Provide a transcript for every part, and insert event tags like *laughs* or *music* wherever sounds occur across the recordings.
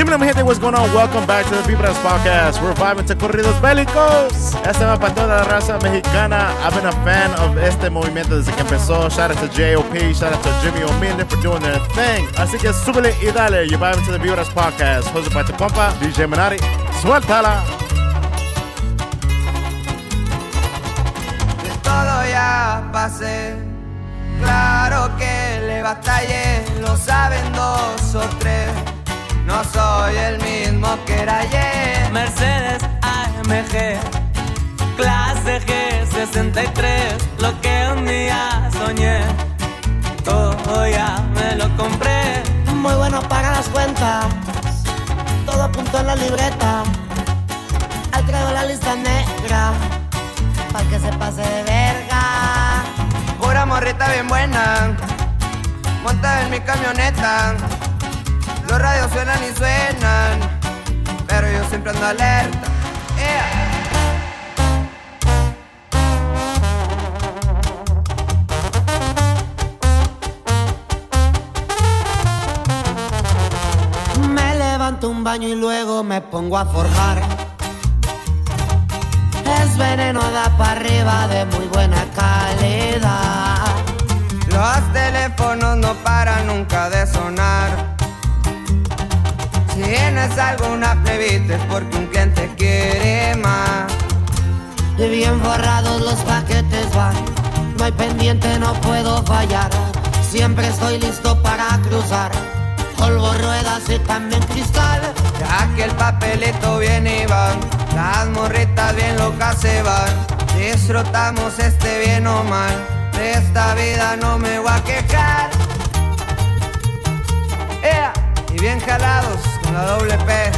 Dímelo, mi gente, what's going on? Welcome back to the Vibras Podcast. We're vibing to corridos bélicos. Este va para toda la raza mexicana. I've been a fan of este movimiento desde que empezó. Shout out to JOP, shout out to Jimmy O'Millan for doing their thing. Así que súbele y dale. You're vibing to the Vibras Podcast. By tu compa, DJ Manari. Suéltala. De todo ya pasé. Claro que le batallé, lo saben dos o tres. No soy el mismo que era ayer. Mercedes AMG, clase G63, lo que un día soñé, todo ya me lo compré. Muy bueno para las cuentas, todo apuntó en la libreta. Al traigo la lista negra, para que se pase de verga. Pura morrita bien buena, monta en mi camioneta. Pero yo siempre ando alerta. Me levanto un baño y luego me pongo a forjar. Es veneno da para arriba de muy buena calidad. Los teléfonos no paran nunca de sonar. Si tienes alguna plebita es porque un cliente quiere más. Y bien forrados los paquetes van. No hay pendiente, no puedo fallar. Siempre estoy listo para cruzar. Polvo, ruedas y también cristal. Ya que el papelito viene y va, las morritas bien locas se van. Disfrutamos este bien o mal, de esta vida no me voy a quejar. Ea, Y bien jalados la doble P,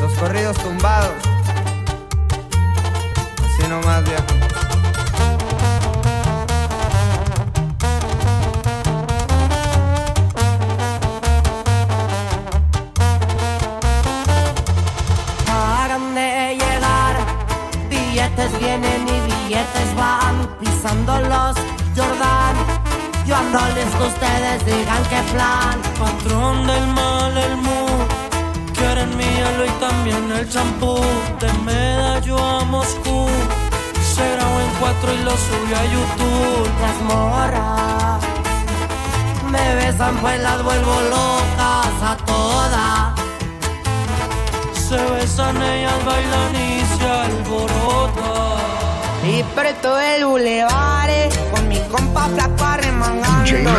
los corridos tumbados. Así nomás, viejo. Vienen y billetes van. Pisando los Jordan. Yo ando listo, ustedes digan qué plan. Patrón del mal, el quieren mi hielo y también el champú. De medallo a Moscú, se grabó en cuatro y lo subió a YouTube. Las morras me besan, pues las vuelvo locas a todas. Se besan ellas, bailan y se alborotan. Y por todo el bulevar, con mi compa flaco arremangando.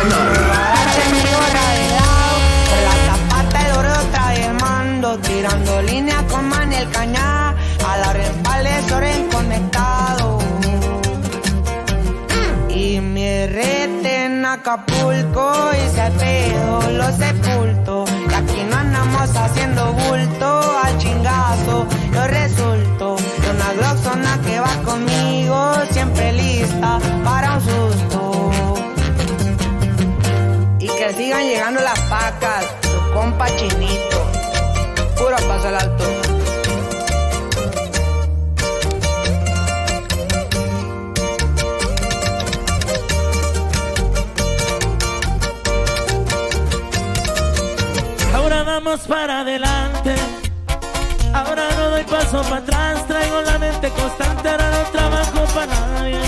Haciendo bulto al chingazo. Yo resulto de una gloxona que va conmigo, siempre lista para un susto. Y que sigan llegando las pacas, tu compa chinito. Puro paso al alto. Vamos para adelante. Ahora no doy paso para atrás. Traigo la mente constante. Ahora no trabajo para nadie.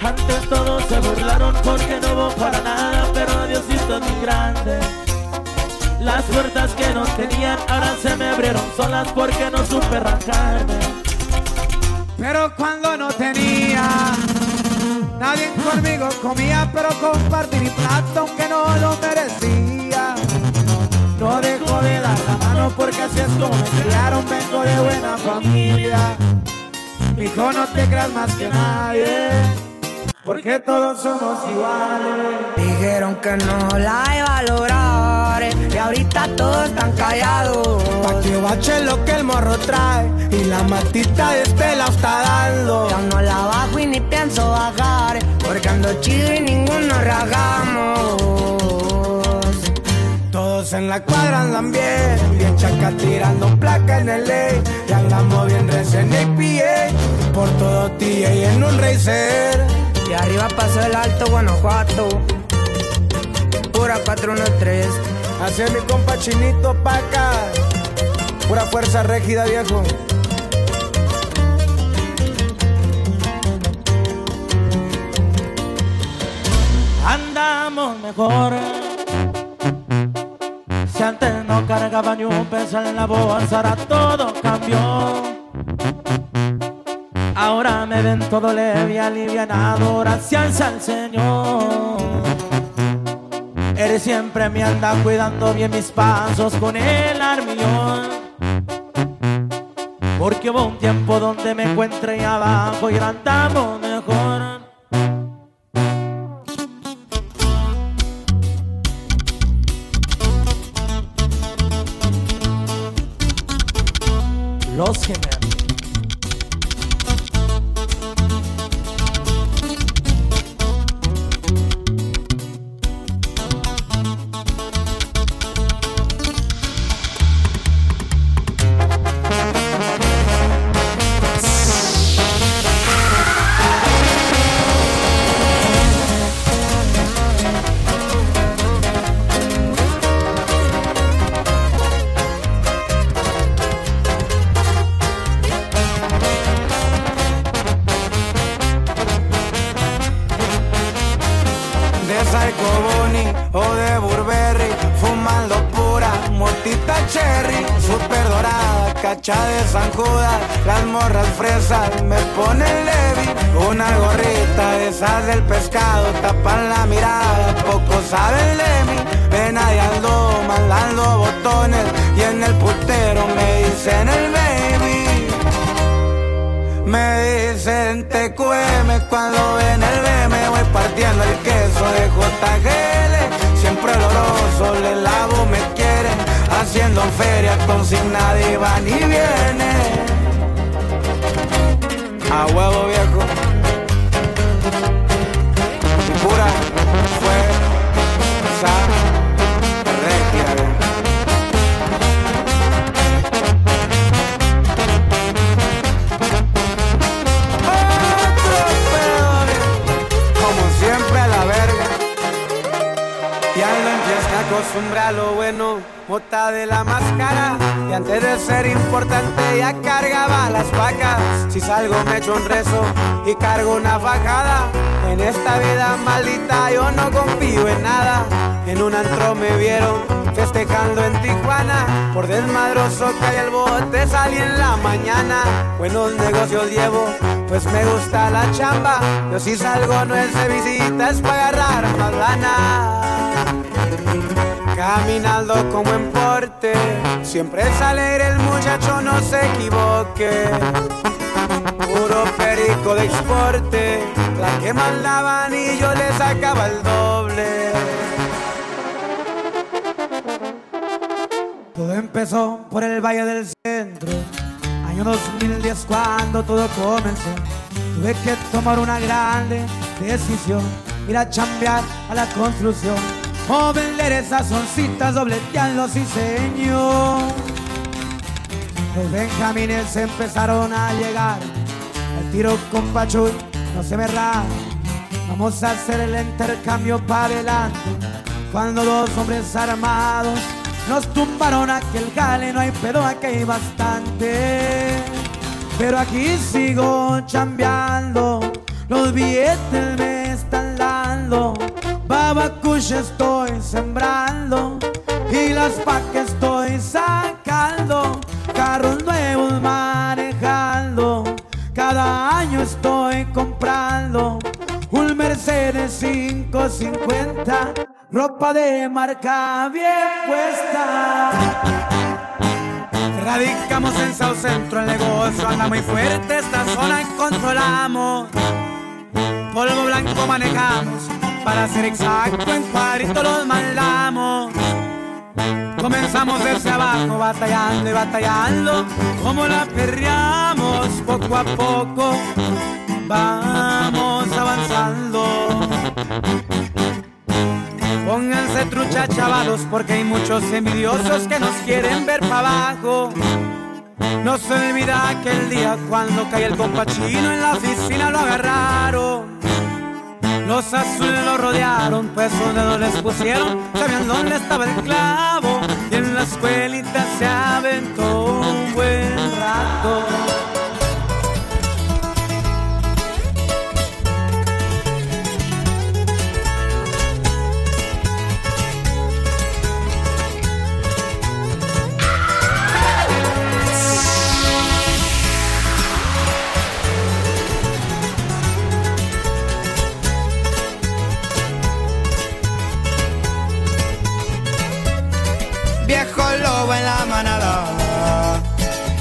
Antes todos se burlaron porque no hubo para nada. Pero Diosito es muy grande. Las puertas que no tenían ahora se me abrieron solas porque no supe arrancarme. Pero cuando no tenía, nadie conmigo comía, pero compartí mi plato aunque no lo merecía. No dejo de dar la mano porque así es como me criaron, vengo de buena familia. Hijo, no te creas más que nadie, porque todos somos iguales. Dijeron que no la iba a lograr y ahorita todos están callados. Pa' que bache lo que el morro trae y la matita de este la está dando. Ya no la bajo y ni pienso bajar porque ando chido y ninguno ragamos. Todos en la cuadra andan bien, bien chaca tirando placa en el ley. Y andamos bien recién APA, por todo TA y en un racer. Y arriba pasó el alto Guanajuato. Pura 413. Hacia mi compa chinito pa' acá, fuerza rígida, viejo. Andamos mejor. Antes no cargaba ni un peso en la bolsa, ahora todo cambió. Ahora me ven todo leve y alivianado, gracias al Señor. Él siempre me anda cuidando bien mis pasos con el armillón. Porque hubo un tiempo donde me encuentré abajo y andamos mejor. Los Partiendo el queso de JGL Siempre oloroso, le lavo, me quieren Haciendo feria con sin nadie va ni viene. A huevo viejo empieza a acostumbrar a lo bueno, mota de la máscara. Y antes de ser importante ya cargaba las vacas. Si salgo me echo un rezo y cargo una fajada. En esta vida maldita yo no confío en nada. En un antro me vieron festejando en Tijuana. Por desmadroso hay el bote salí en la mañana. Buenos negocios llevo, pues me gusta la chamba. Yo si salgo no es de visita, para agarrar más lana. Caminando como en porte, siempre es alegre el muchacho, no se equivoque. Puro perico de exporte, la que mandaban y yo le sacaba el doble. Todo empezó por el Valle del Centro, año 2010 cuando todo comenzó. Tuve que tomar una grande decisión, ir a chambear a la construcción o vender esas oncitas, dobletear los diseños. Los benjamines empezaron a llegar, el tiro con Pachuy no se me rara. Vamos a hacer el intercambio para adelante. Cuando dos hombres armados nos tumbaron aquel gale, no hay pedo, aquí hay bastante. Pero aquí sigo chambeando, los billetes me están dando. Babacush estoy las pa' que estoy sacando. Carros nuevos manejando, cada año estoy comprando un Mercedes 550, ropa de marca bien puesta. Radicamos en South Centro, el negocio anda muy fuerte, esta zona controlamos. Polvo blanco manejamos, para ser exacto, en cuadrito los mandamos. Comenzamos desde abajo, batallando y batallando, como la perreamos poco a poco. Vamos avanzando. Pónganse trucha, chavalos, porque hay muchos envidiosos que nos quieren ver para abajo. No se olvida aquel día cuando cae el compachino en la oficina lo agarraron. Los azules lo rodearon, pues sus dedos les pusieron, sabían dónde estaba el clavo y en la escuelita se aventó. un buen rato. En la manada.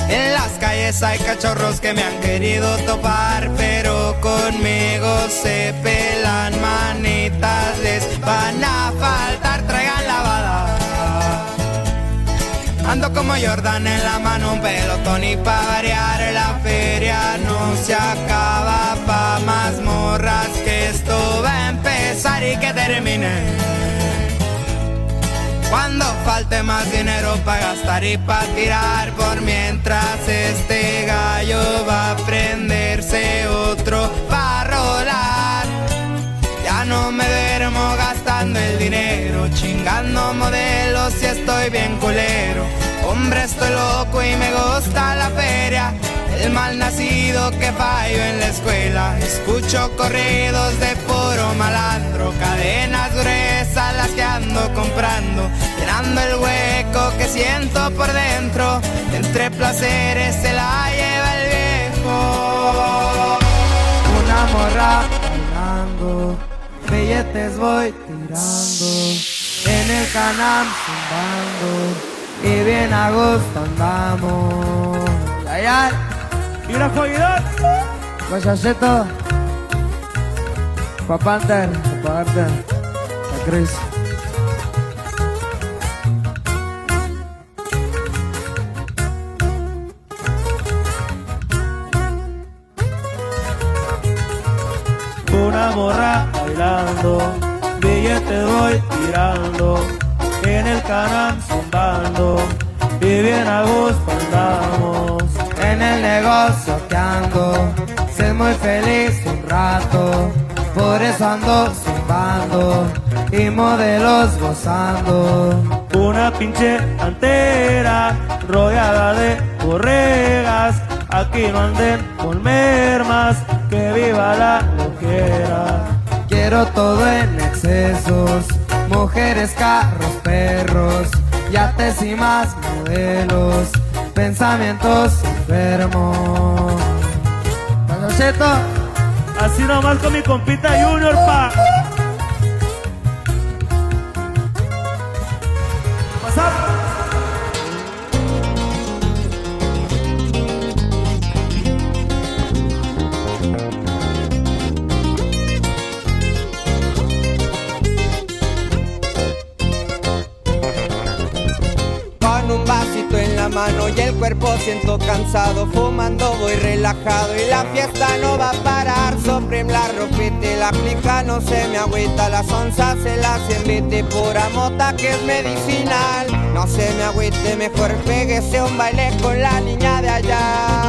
En las calles hay cachorros que me han querido topar, pero conmigo se pelan manitas, les van a faltar, traigan lavada. Ando como Jordan en la mano, un pelotón y pa' variar la feria no se acaba pa' más morras que esto va a empezar y que termine. Cuando falte más dinero para gastar y para tirar, por mientras este gallo va a prenderse otro para rolar. Ya no me duermo gastando el dinero, chingando modelos y estoy bien culero. Hombre, estoy loco y me gusta la feria. El mal nacido que fallo en la escuela. Escucho corridos de puro malandro, cadenas gruesas las comprando, llenando el hueco que siento por dentro. Entre placeres se la lleva el viejo. Una morra bailando, billetes voy tirando, en el canal zumbando, y bien a gusto andamos. Ay, ay, Y la joyidad. Guachachito, Pa' Panther, Pa' Panther, Pa' Chris. Morra bailando, billetes voy tirando, en el canal zumbando, y bien a gusto andamos. En el negocio que ando, soy muy feliz un rato, por eso ando zumbando y modelos gozando. Una pinche antera rodeada de borregas, aquí no anden con mermas, que viva la Quiero todo en excesos, mujeres, carros, perros, yates y más modelos, pensamientos enfermos. Guachachito, Así nomás con mi compita Junior, pa. Con y el cuerpo siento cansado Fumando voy relajado y la fiesta no va a parar. Supreme la ropita la clica no se me agüita Las onzas se las invite pura mota que es medicinal. No se me agüite, mejor péguese un baile con la niña de allá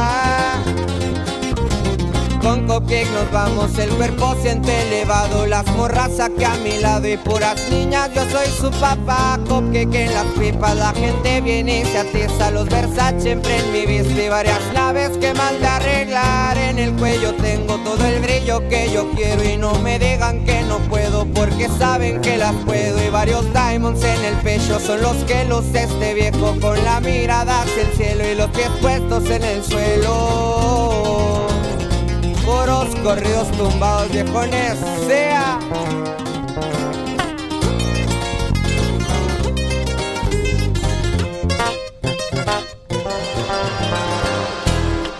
con Cupcake nos vamos, el cuerpo siente elevado Las morras aquí a mi lado y puras niñas Yo soy su papá, Cupcake en las pipas La gente viene y se atiza Los Versace en mi vista Y varias naves que mandé a arreglar En el cuello tengo todo el brillo que yo quiero Y no me digan que no puedo Porque saben que las puedo Y varios diamonds en el pecho Son los que luce este viejo Con la mirada hacia el cielo Y los pies puestos en el suelo Puros corridos tumbados viejones sea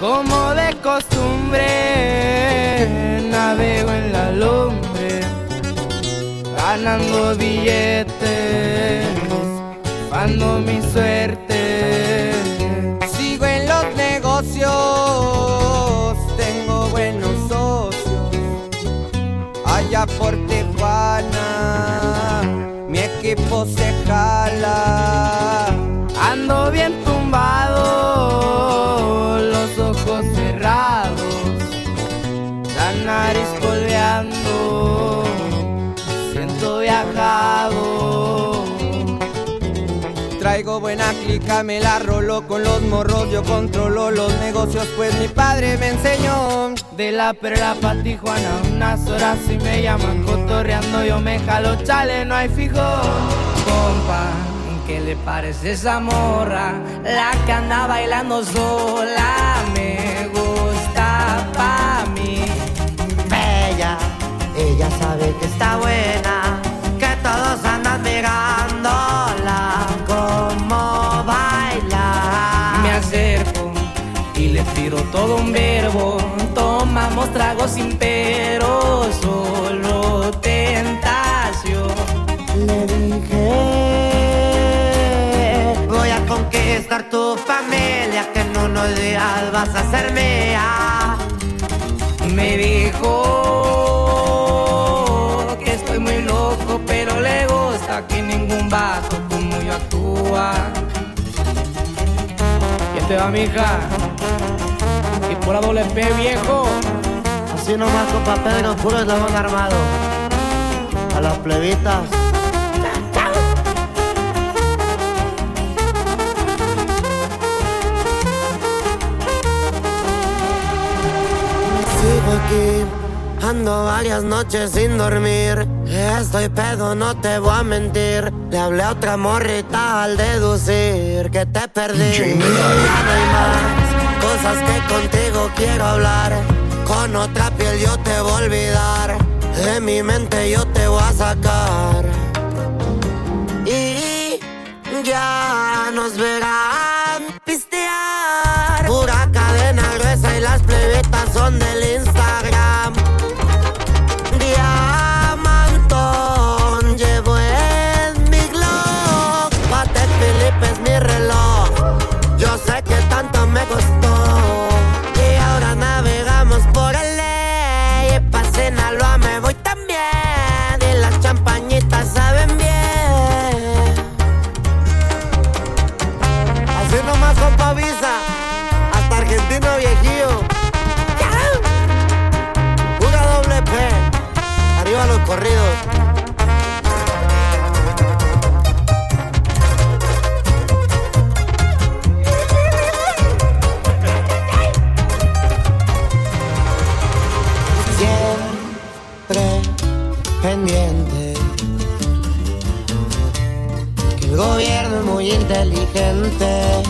como de costumbre, navego en la lumbre, ganando billetes, dando mi suerte. Sigo en los negocios Allá por Tijuana. Mi equipo se jala música me la con los morros, yo controlo los negocios, pues mi padre me enseñó. De la perla pa' Tijuana, unas horas y me llaman cotorreando, yo me jalo, chale, no hay fijo. Compa, ¿qué le parece esa morra? La que anda bailando sola, me gusta pa' mí. Bella, ella sabe que está buena, que todos andan mirándola tiro todo un verbo. Tomamos tragos sin pero, solo tentación. Le dije, voy a conquistar tu familia, que en unos días vas a ser mía. Me dijo que estoy muy loco, pero le gusta que ningún vato como yo actúa. ¿Quién te va, mija? Y por doble P, viejo. Así nomás, compa Pedro, puro eslabón armado. A las plebitas. Sigo aquí, ando varias noches sin dormir. Estoy pedo, no te voy a mentir. Le hablé a otra morrita al deducir que te perdí. Ya no hay más cosas que contigo quiero hablar. Con otra piel yo te voy a olvidar. De mi mente yo te voy a sacar. Y ya nos verán el gobierno es muy inteligente.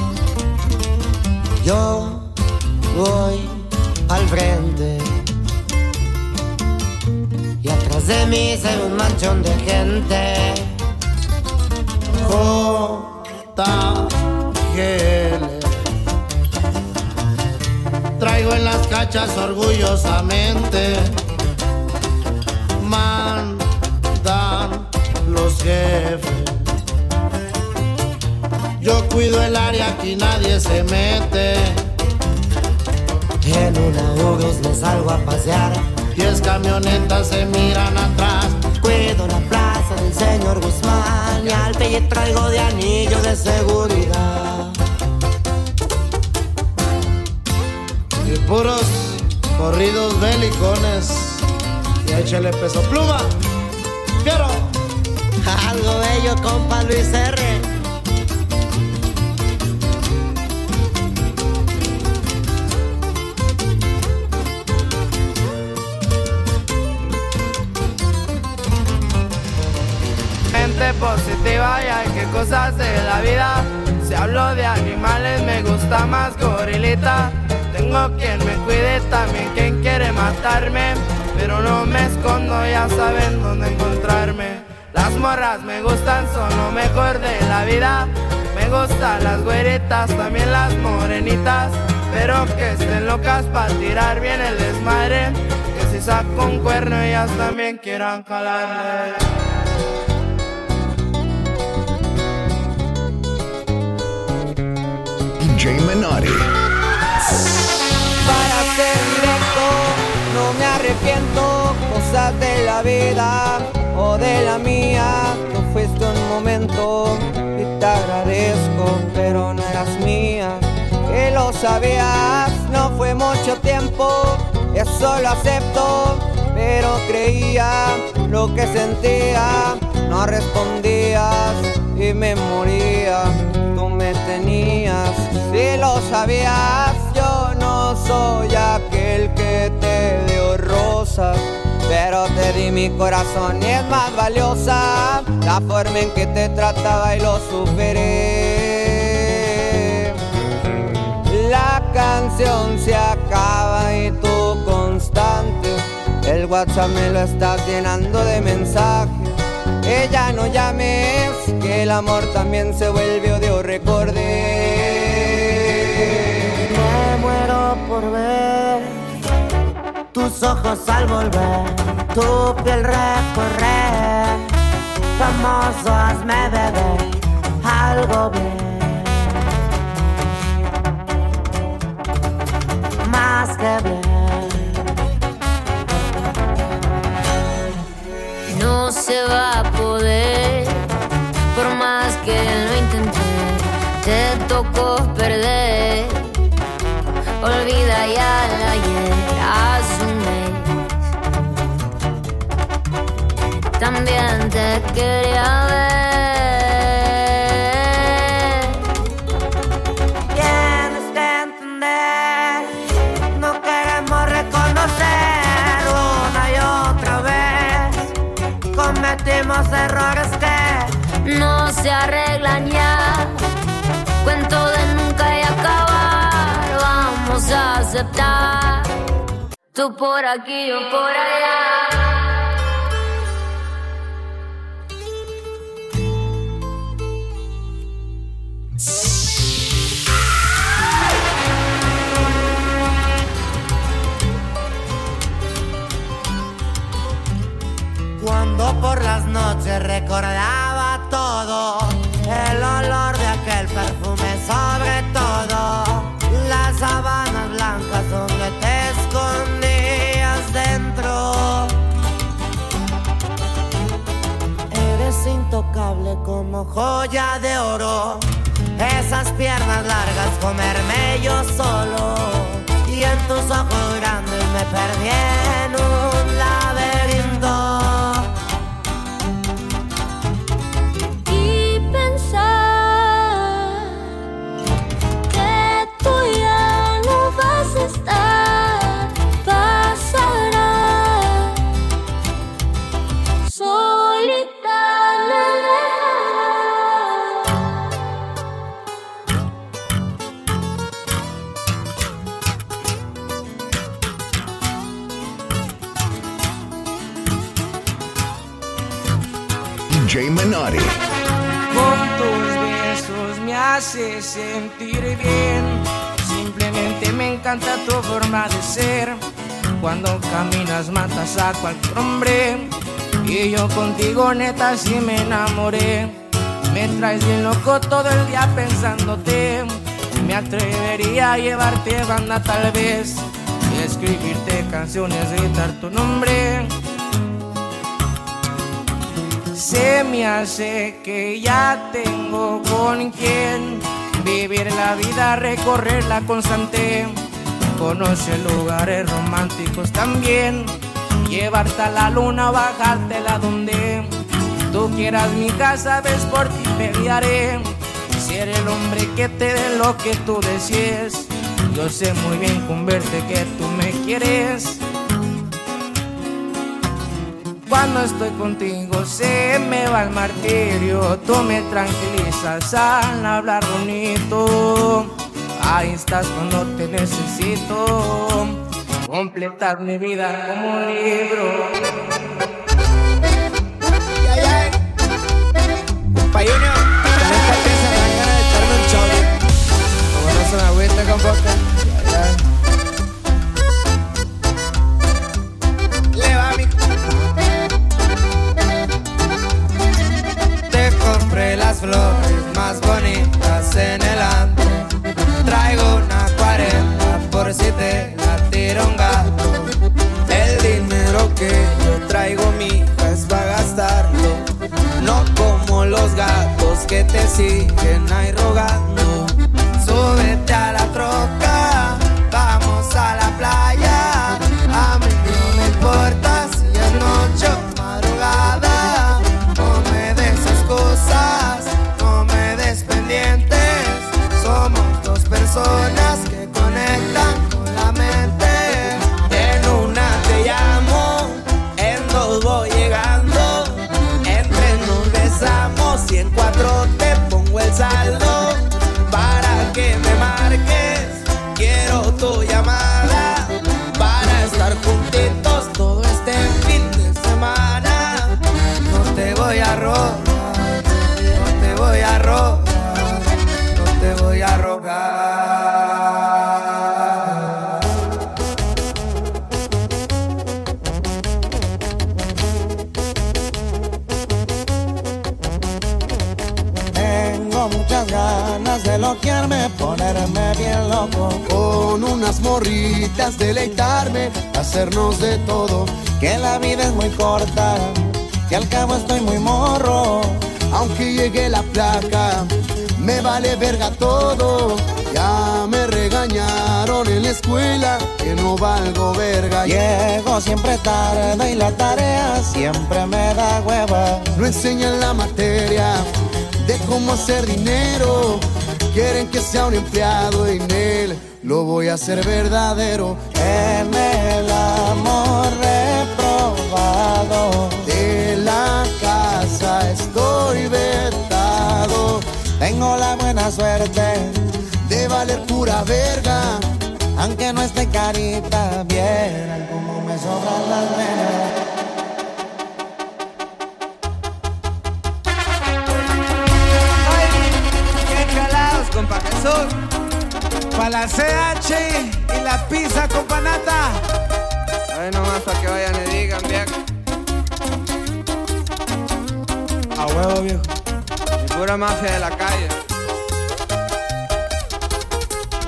Yo voy al frente. Y atrás de mí se ve un manchón de gente. JGL. Traigo en las cachas orgullosamente. Mandan los jefes. Yo cuido el área, aquí nadie se mete. En una Urus me salgo a pasear. Diez camionetas se miran atrás. Cuido la plaza del señor Guzmán. Y al pelle traigo de anillo de seguridad. Y puros corridos belicones. Y échale peso pluma. Quiero. Algo bello, compa Luis R. Positiva y hay que cosas de la vida. Si hablo de animales me gusta más gorilita. Tengo quien me cuide, también quien quiere matarme. Pero no me escondo, ya saben dónde encontrarme. Las morras me gustan, son lo mejor de la vida. Me gustan las güeritas, también las morenitas. Pero que estén locas para tirar bien el desmadre. Que si saco un cuerno, ellas también quieran jalarle. Para ser directo, no me arrepiento, cosas de la vida o de la mía. Tú fuiste un momento y te agradezco, pero no eras mía. Que lo sabías, no fue mucho tiempo, eso lo acepto, pero creía lo que sentía, no respondías y me moría. Tú me tenías. Si lo sabías, yo no soy aquel que te dio rosas. Pero te di mi corazón y es más valiosa la forma en que te trataba y lo superé. La canción se acaba y tú constante. El WhatsApp me lo estás llenando de mensajes. Ella no llames, que el amor también se vuelve odio, recordé. Tus ojos al volver, tu piel recorrer. Famoso, hazme beber algo bien. Más que bien. No se va a poder, por más que lo intenté, te tocó perder. Olvida ya el ayer, hace un mes. También te quería ver. Tienes que entender, no queremos reconocer una y otra vez. Cometimos errores que No se arreglan ya. Vamos a aceptar. Tú por aquí, yo por allá. perviene. Haces sentir bien. Simplemente me encanta tu forma de ser. Cuando caminas matas a cualquier hombre. Y yo contigo neta sí me enamoré. Me traes bien loco todo el día pensándote. Me atrevería a llevarte banda tal vez. Y escribirte canciones, gritar tu nombre. Se me hace que ya tengo con quien vivir la vida, recorrerla constante. Conocer lugares románticos también. Llevarte a la luna, bajártela donde tú quieras. Mi casa, ves por ti pelearé. Ser el hombre que te dé lo que tú desees. Yo sé muy bien con verte que tú me quieres. Cuando estoy contigo se me va el martirio, tú me tranquilizas al hablar bonito. Ahí estás cuando te necesito, completar mi vida como un libro. Boca. Compré las flores más bonitas en el antro. Traigo una 40 por si te la tira un gato. El dinero que yo traigo, mija, es para gastarlo. No como los gatos que te siguen ahí rogando. Súbete a la troca, ganas de loquearme, ponerme bien loco. Con unas morritas, deleitarme, hacernos de todo. Que la vida es muy corta, que al cabo estoy muy morro. Aunque llegue la placa, me vale verga todo. Ya me regañaron en la escuela que no valgo verga. Llego siempre tarde y la tarea siempre me da hueva. No enseñan la materia de cómo hacer dinero. Quieren que sea un empleado en él lo voy a hacer verdadero. En el amor reprobado de la casa estoy vetado. Tengo la buena suerte de valer pura verga. Aunque no esté carita, vieran cómo me sobran las venas. Compa Jesús. Pa' la CH y la pizza con panata. Ahí nomás para que vayan y digan, viejo. A huevo, viejo. Y pura mafia de la calle.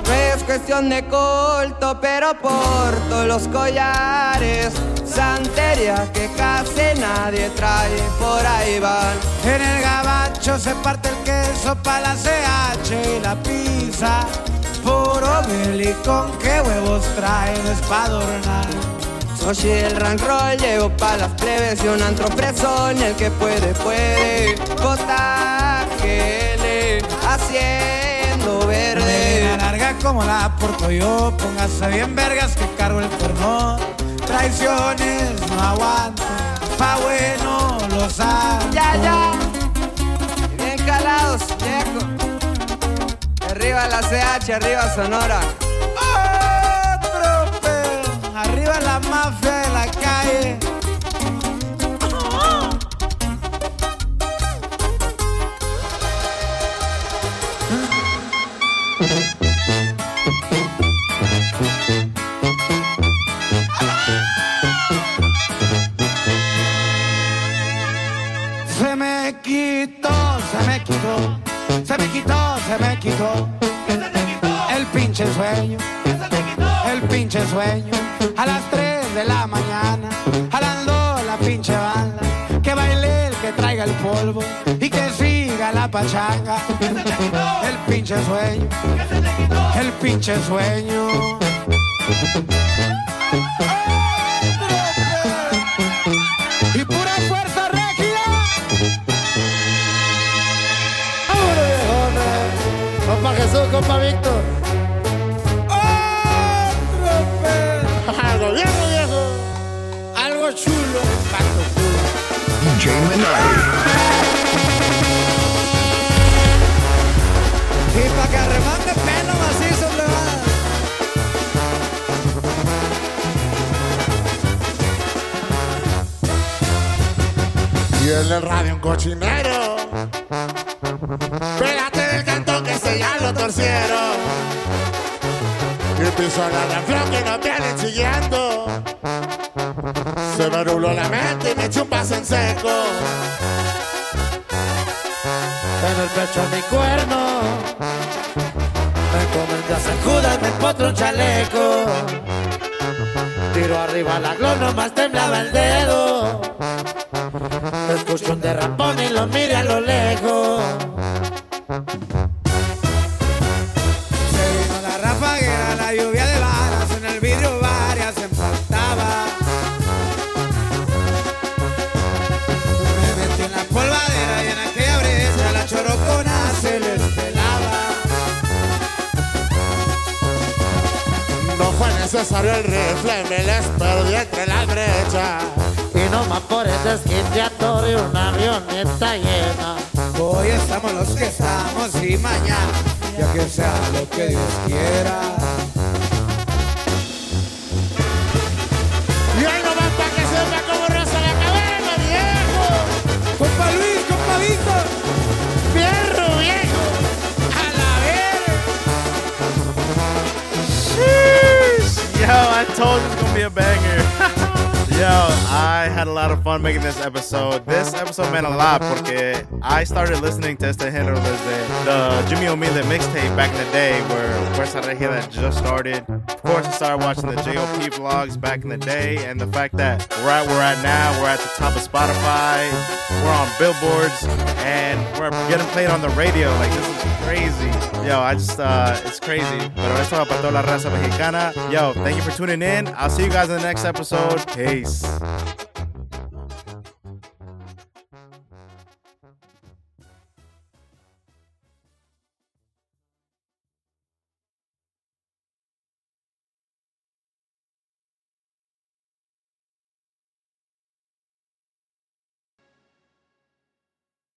No es cuestión de culto, pero porto los collares. Santería que casi nadie trae, por ahí van. En el gabacho se parte el queso pa' la CH y la pizza. Puro con qué huevos trae, no es pa' adornar. Soy el rank roll, llego pa' las plebes y un antro presón, el que puede, puede. Potaje, le haciendo verde. larga como la porto yo, póngase bien vergas que cargo el porno. Traiciones no aguanto, pa' bueno los santos. Ya, ya. Bien calados, viejo. Arriba la CH, arriba Sonora. Otro. Arriba la mafia de la calle. Se me quitó, se me quitó. El pinche sueño, el pinche sueño. A las 3 de la mañana, jalando la pinche banda. Que baile el que traiga el polvo y que siga la pachanga. El pinche sueño, el pinche sueño. Jesús, compa Víctor. Algo *laughs* viejo, viejo. Algo chulo, pato culo. DJ. Y pa' que arremate pelo macizo, plebada. Y en el radio un cochinero. Ya lo torcieron. Y empiezo a la refrán que nos vienen siguiendo. Se me nubló la mente y me eché un paso en seco. En el pecho mi cuerno. Me comencé a hacer judas, me potro un chaleco. Tiro arriba la glow, nomás temblaba el dedo. Escucho un derrapón y lo mire a lo lejos. Fue necesario el rifle, me les perdí entre las brechas. Y no más por ese esquinteatorio, una avioneta llena. Hoy estamos los que estamos y mañana ya que sea lo que Dios quiera. Told you it's gonna be a banger. *laughs* Yo, I had a lot of fun making this episode. This episode meant a lot porque I started listening to este género desde the Jimmy O'Meara mixtape back in the day where Fuerza Regia that just started. Of course, I started watching the JOP vlogs back in the day and the fact that we're at where we're at now, we're at the top of Spotify, we're on billboards, and we're getting played on the radio. Like, this is crazy. Yo, I just, uh, it's crazy. Pero esto para toda la raza mexicana. Yo, thank you for tuning in. I'll see you guys in the next episode. Peace.